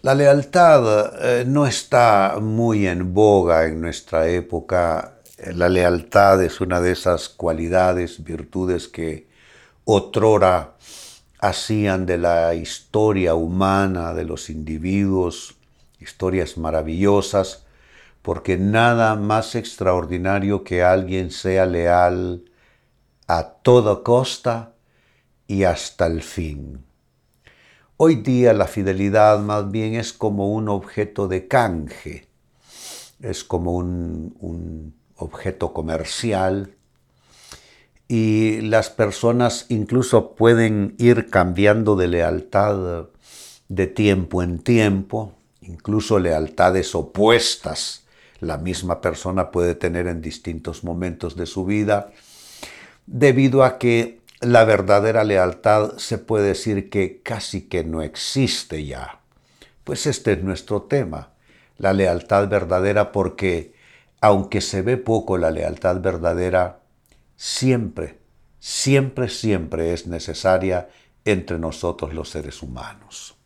La lealtad eh, no está muy en boga en nuestra época. La lealtad es una de esas cualidades, virtudes que otrora hacían de la historia humana, de los individuos, historias maravillosas, porque nada más extraordinario que alguien sea leal a toda costa y hasta el fin. Hoy día la fidelidad más bien es como un objeto de canje, es como un, objeto comercial y las personas incluso pueden ir cambiando de lealtad de tiempo en tiempo, incluso lealtades opuestas. La misma persona puede tener en distintos momentos de su vida, debido a que la verdadera lealtad se puede decir que casi que no existe ya. Pues este es nuestro tema, la lealtad verdadera, porque aunque se ve poco la lealtad verdadera, siempre, siempre, siempre es necesaria entre nosotros los seres humanos.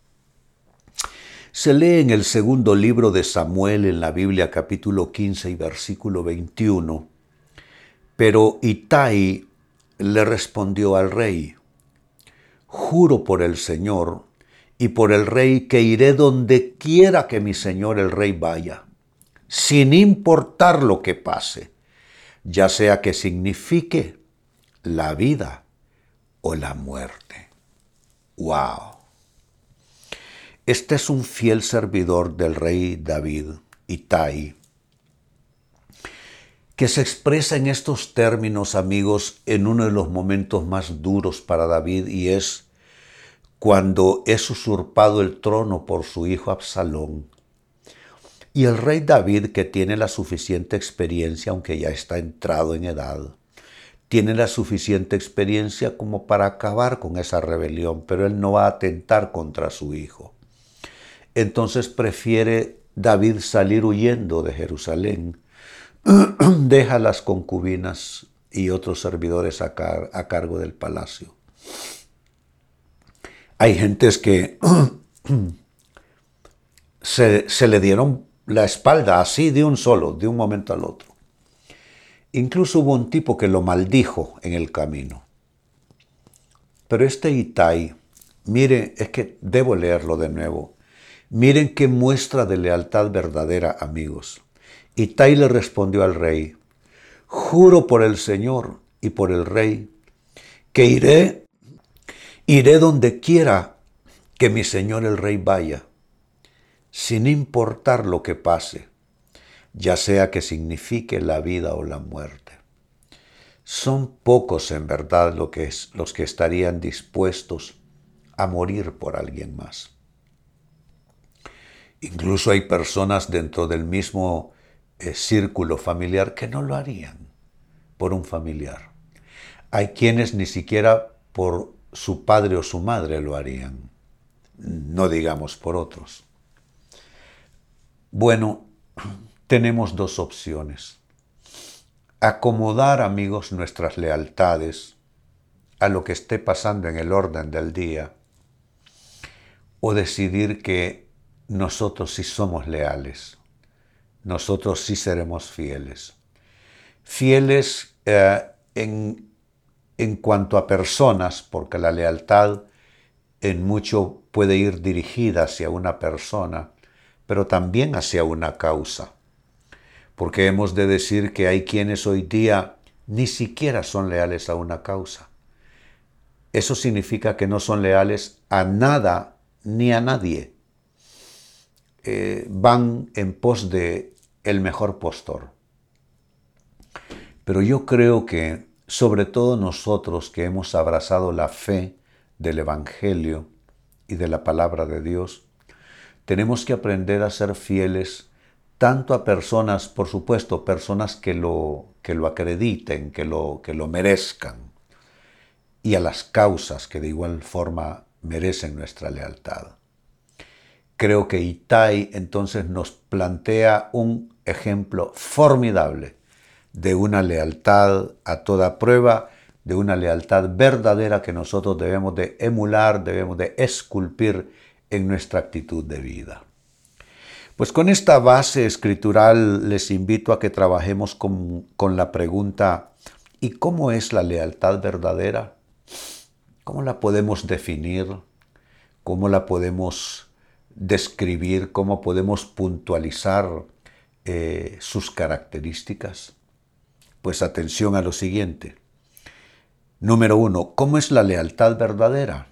Se lee en el segundo libro de Samuel en la Biblia capítulo 15 y versículo 21, pero Itai le respondió al rey, Juro por el Señor y por el rey que iré donde quiera que mi Señor el rey vaya, sin importar lo que pase, ya sea que signifique la vida o la muerte. ¡Wow! Este es un fiel servidor del rey David, Itai, que se expresa en estos términos, amigos, en uno de los momentos más duros para David y es cuando es usurpado el trono por su hijo Absalón. Y el rey David, que tiene la suficiente experiencia, aunque ya está entrado en edad, tiene la suficiente experiencia como para acabar con esa rebelión, pero él no va a atentar contra su hijo. Entonces prefiere David salir huyendo de Jerusalén deja las concubinas y otros servidores a, cargo del palacio. Hay gentes que se, se le dieron la espalda así de un solo, de un momento al otro. Incluso hubo un tipo que lo maldijo en el camino. Pero este Itai, mire, es que debo leerlo de nuevo. Miren qué muestra de lealtad verdadera, amigos. Tai le respondió al rey, juro por el Señor y por el rey, que iré, iré donde quiera que mi Señor el rey vaya, sin importar lo que pase, ya sea que signifique la vida o la muerte. Son pocos en verdad lo que es, los que estarían dispuestos a morir por alguien más. Incluso hay personas dentro del mismo eh, círculo familiar que no lo harían por un familiar. Hay quienes ni siquiera por su padre o su madre lo harían, no digamos por otros. Bueno, tenemos dos opciones. Acomodar, amigos, nuestras lealtades a lo que esté pasando en el orden del día o decidir que nosotros sí somos leales nosotros sí seremos fieles. Fieles eh, en, en cuanto a personas, porque la lealtad en mucho puede ir dirigida hacia una persona, pero también hacia una causa. Porque hemos de decir que hay quienes hoy día ni siquiera son leales a una causa. Eso significa que no son leales a nada ni a nadie. Eh, van en pos de el mejor postor. Pero yo creo que, sobre todo nosotros que hemos abrazado la fe del Evangelio y de la palabra de Dios, tenemos que aprender a ser fieles tanto a personas, por supuesto, personas que lo, que lo acrediten, que lo, que lo merezcan, y a las causas que de igual forma merecen nuestra lealtad. Creo que Itai entonces nos plantea un ejemplo formidable de una lealtad a toda prueba, de una lealtad verdadera que nosotros debemos de emular, debemos de esculpir en nuestra actitud de vida. Pues con esta base escritural les invito a que trabajemos con, la pregunta, ¿y cómo es la lealtad verdadera? ¿Cómo la podemos definir? ¿Cómo la podemos describir? ¿Cómo podemos puntualizar eh, sus características? Pues atención a lo siguiente. Número uno, ¿cómo es la lealtad verdadera?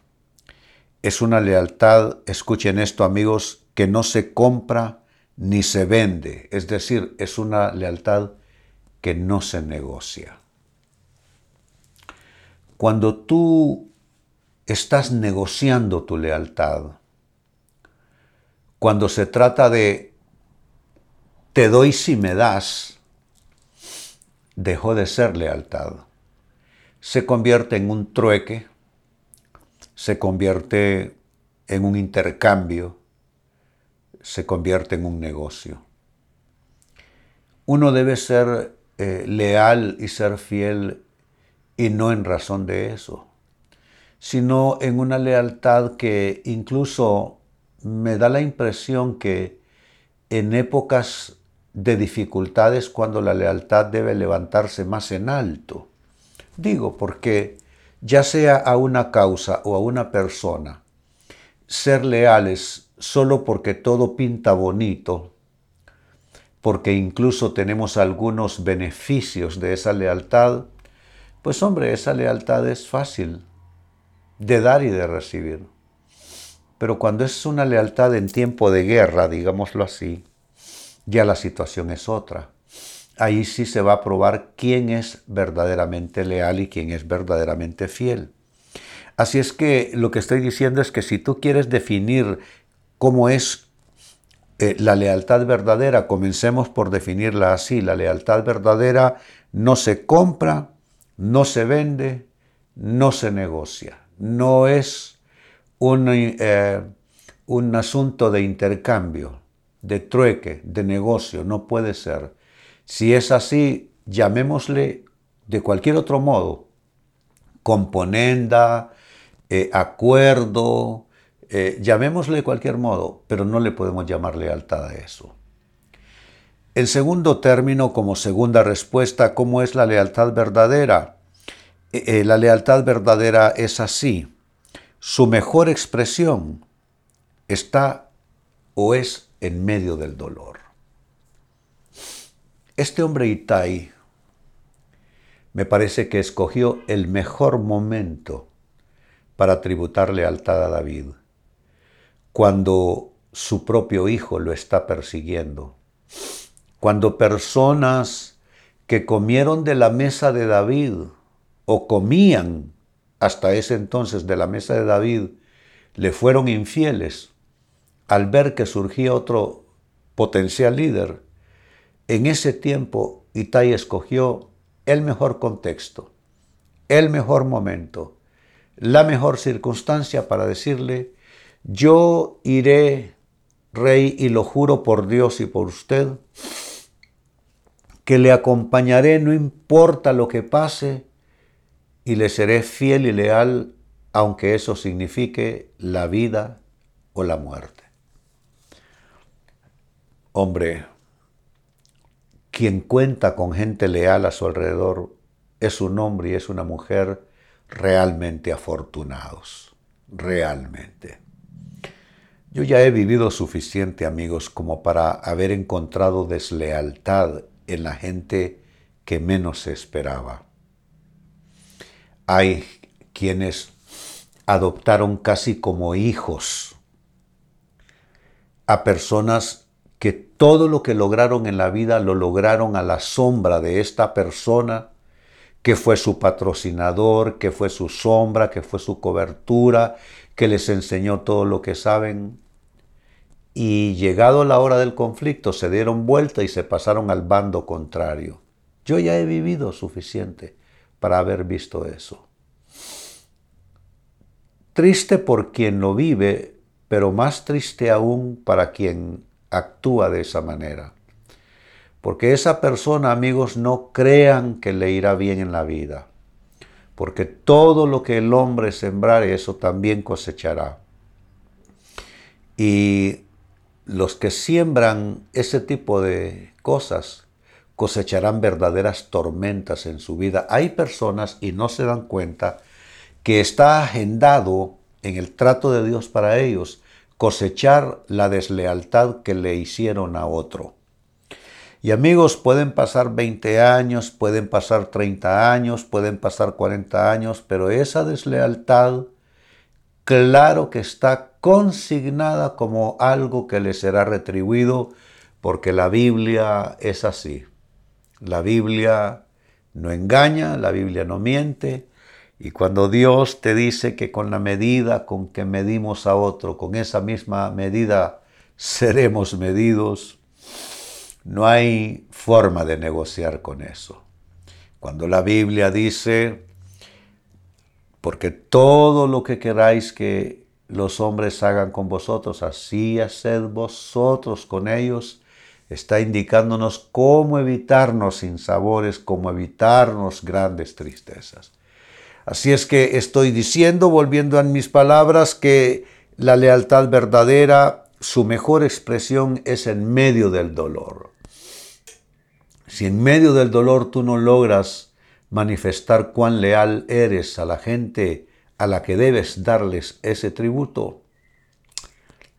Es una lealtad, escuchen esto amigos, que no se compra ni se vende. Es decir, es una lealtad que no se negocia. Cuando tú estás negociando tu lealtad, cuando se trata de te doy si me das, dejó de ser lealtad. Se convierte en un trueque, se convierte en un intercambio, se convierte en un negocio. Uno debe ser eh, leal y ser fiel y no en razón de eso, sino en una lealtad que incluso me da la impresión que en épocas de dificultades cuando la lealtad debe levantarse más en alto. Digo porque ya sea a una causa o a una persona, ser leales solo porque todo pinta bonito, porque incluso tenemos algunos beneficios de esa lealtad, pues hombre, esa lealtad es fácil de dar y de recibir. Pero cuando es una lealtad en tiempo de guerra, digámoslo así, ya la situación es otra. Ahí sí se va a probar quién es verdaderamente leal y quién es verdaderamente fiel. Así es que lo que estoy diciendo es que si tú quieres definir cómo es eh, la lealtad verdadera, comencemos por definirla así. La lealtad verdadera no se compra, no se vende, no se negocia. No es eh, un, asunto de intercambio, de trueque, de negocio, no puede ser. Si es así, llamémosle de cualquier otro modo, componenda, eh, acuerdo, eh, llamémosle de cualquier modo, pero no le podemos llamar lealtad a eso. El segundo término como segunda respuesta, ¿cómo es la lealtad verdadera? la lealtad verdadera es así su mejor expresión está o es en medio del dolor. Este hombre Itai me parece que escogió el mejor momento para tributar lealtad a David, cuando su propio hijo lo está persiguiendo, cuando personas que comieron de la mesa de David o comían hasta ese entonces de la mesa de David le fueron infieles al ver que surgía otro potencial líder, en ese tiempo Itai escogió el mejor contexto, el mejor momento, la mejor circunstancia para decirle, yo iré, rey, y lo juro por Dios y por usted, que le acompañaré no importa lo que pase, y le seré fiel y leal aunque eso signifique la vida o la muerte. Hombre, quien cuenta con gente leal a su alrededor es un hombre y es una mujer realmente afortunados, realmente. Yo ya he vivido suficiente, amigos, como para haber encontrado deslealtad en la gente que menos esperaba. Hay quienes adoptaron casi como hijos a personas que todo lo que lograron en la vida lo lograron a la sombra de esta persona que fue su patrocinador, que fue su sombra, que fue su cobertura, que les enseñó todo lo que saben. y llegado la hora del conflicto se dieron vuelta y se pasaron al bando contrario. Yo ya he vivido suficiente para haber visto eso. Triste por quien lo vive, pero más triste aún para quien actúa de esa manera. Porque esa persona, amigos, no crean que le irá bien en la vida. Porque todo lo que el hombre sembrare, eso también cosechará. Y los que siembran ese tipo de cosas cosecharán verdaderas tormentas en su vida. Hay personas, y no se dan cuenta, que está agendado en el trato de Dios para ellos cosechar la deslealtad que le hicieron a otro. Y amigos, pueden pasar 20 años, pueden pasar 30 años, pueden pasar 40 años, pero esa deslealtad, claro que está consignada como algo que le será retribuido, porque la Biblia es así. La Biblia no engaña, la Biblia no miente, y cuando Dios te dice que con la medida con que medimos a otro, con esa misma medida seremos medidos, no hay forma de negociar con eso. Cuando la Biblia dice, porque todo lo que queráis que los hombres hagan con vosotros, así haced vosotros con ellos, está indicándonos cómo evitarnos sinsabores, cómo evitarnos grandes tristezas. Así es que estoy diciendo, volviendo a mis palabras, que la lealtad verdadera, su mejor expresión es en medio del dolor. Si en medio del dolor tú no logras manifestar cuán leal eres a la gente a la que debes darles ese tributo,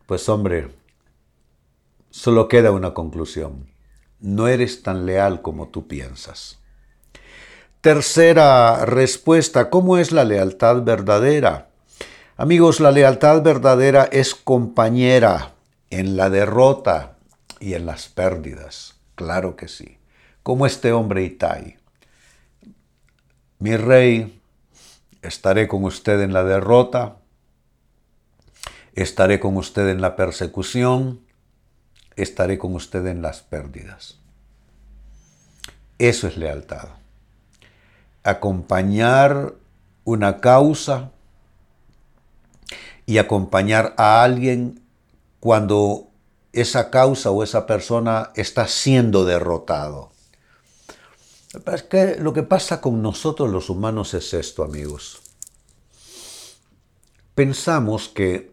pues hombre, solo queda una conclusión. No eres tan leal como tú piensas. Tercera respuesta, ¿cómo es la lealtad verdadera? Amigos, la lealtad verdadera es compañera en la derrota y en las pérdidas. Claro que sí como este hombre Itai. Mi rey, estaré con usted en la derrota, estaré con usted en la persecución, estaré con usted en las pérdidas. Eso es lealtad. Acompañar una causa y acompañar a alguien cuando esa causa o esa persona está siendo derrotado. Es que lo que pasa con nosotros los humanos es esto, amigos. Pensamos que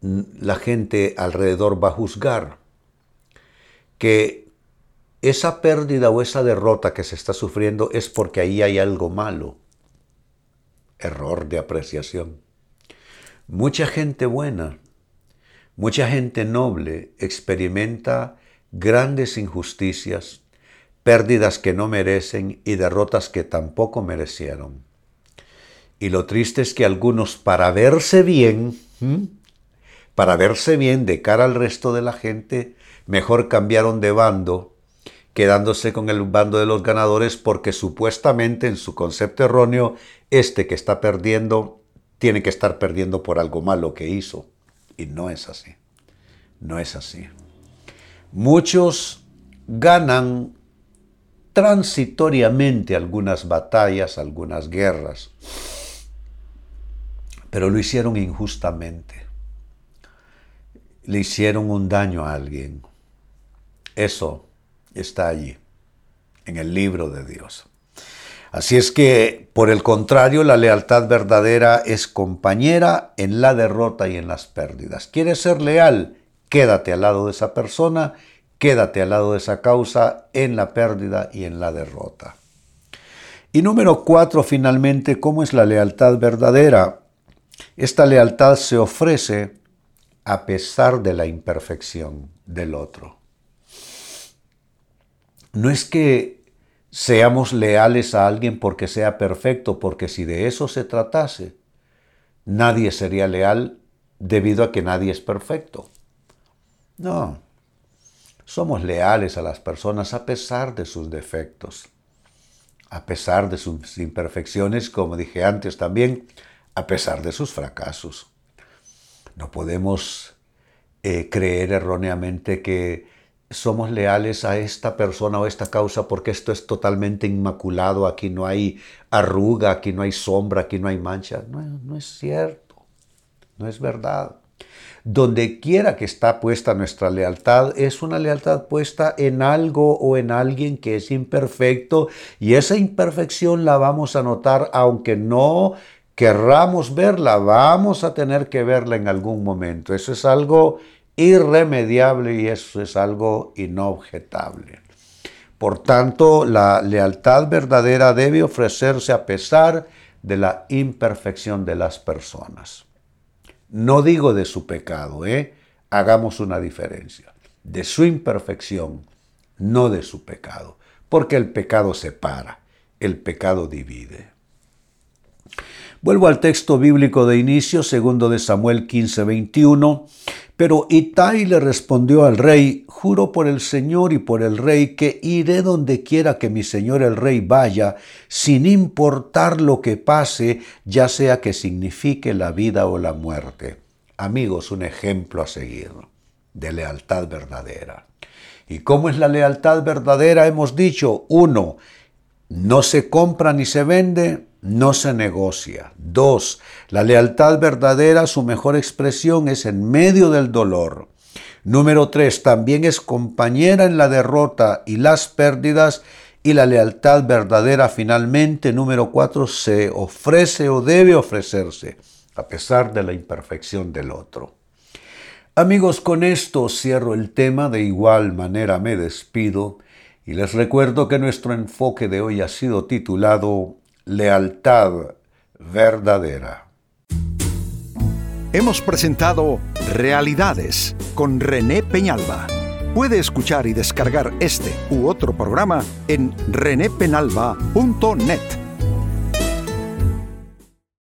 la gente alrededor va a juzgar, que esa pérdida o esa derrota que se está sufriendo es porque ahí hay algo malo. Error de apreciación. Mucha gente buena, mucha gente noble experimenta grandes injusticias, pérdidas que no merecen y derrotas que tampoco merecieron. Y lo triste es que algunos para verse bien, para verse bien de cara al resto de la gente, mejor cambiaron de bando, quedándose con el bando de los ganadores porque supuestamente en su concepto erróneo, este que está perdiendo tiene que estar perdiendo por algo malo que hizo. Y no es así. No es así. Muchos ganan transitoriamente algunas batallas, algunas guerras, pero lo hicieron injustamente. Le hicieron un daño a alguien. Eso está allí, en el libro de Dios. Así es que, por el contrario, la lealtad verdadera es compañera en la derrota y en las pérdidas. ¿Quieres ser leal? Quédate al lado de esa persona Quédate al lado de esa causa en la pérdida y en la derrota. Y número cuatro, finalmente, ¿cómo es la lealtad verdadera? Esta lealtad se ofrece a pesar de la imperfección del otro. No es que seamos leales a alguien porque sea perfecto, porque si de eso se tratase, nadie sería leal debido a que nadie es perfecto. No, somos leales a las personas a pesar de sus defectos, a pesar de sus imperfecciones, como dije antes también, a pesar de sus fracasos. No podemos eh, creer erróneamente que somos leales a esta persona o esta causa porque esto es totalmente inmaculado, aquí no hay arruga, aquí no hay sombra, aquí no hay mancha. No, no es cierto, no es verdad. Donde quiera que está puesta nuestra lealtad, es una lealtad puesta en algo o en alguien que es imperfecto y esa imperfección la vamos a notar aunque no querramos verla, vamos a tener que verla en algún momento. Eso es algo irremediable y eso es algo inobjetable. Por tanto, la lealtad verdadera debe ofrecerse a pesar de la imperfección de las personas. No digo de su pecado, ¿eh? Hagamos una diferencia. De su imperfección, no de su pecado. Porque el pecado separa, el pecado divide. Vuelvo al texto bíblico de inicio, segundo de Samuel 15, 21. Pero Itai le respondió al rey, juro por el Señor y por el rey que iré donde quiera que mi señor el rey vaya, sin importar lo que pase, ya sea que signifique la vida o la muerte. Amigos, un ejemplo a seguir de lealtad verdadera. ¿Y cómo es la lealtad verdadera? Hemos dicho, uno, no se compra ni se vende, no se negocia. Dos, la lealtad verdadera, su mejor expresión es en medio del dolor. Número tres, también es compañera en la derrota y las pérdidas. Y la lealtad verdadera finalmente, número cuatro, se ofrece o debe ofrecerse a pesar de la imperfección del otro. Amigos, con esto cierro el tema, de igual manera me despido y les recuerdo que nuestro enfoque de hoy ha sido titulado Lealtad verdadera. Hemos presentado Realidades con René Peñalba. Puede escuchar y descargar este u otro programa en renépenalba.net.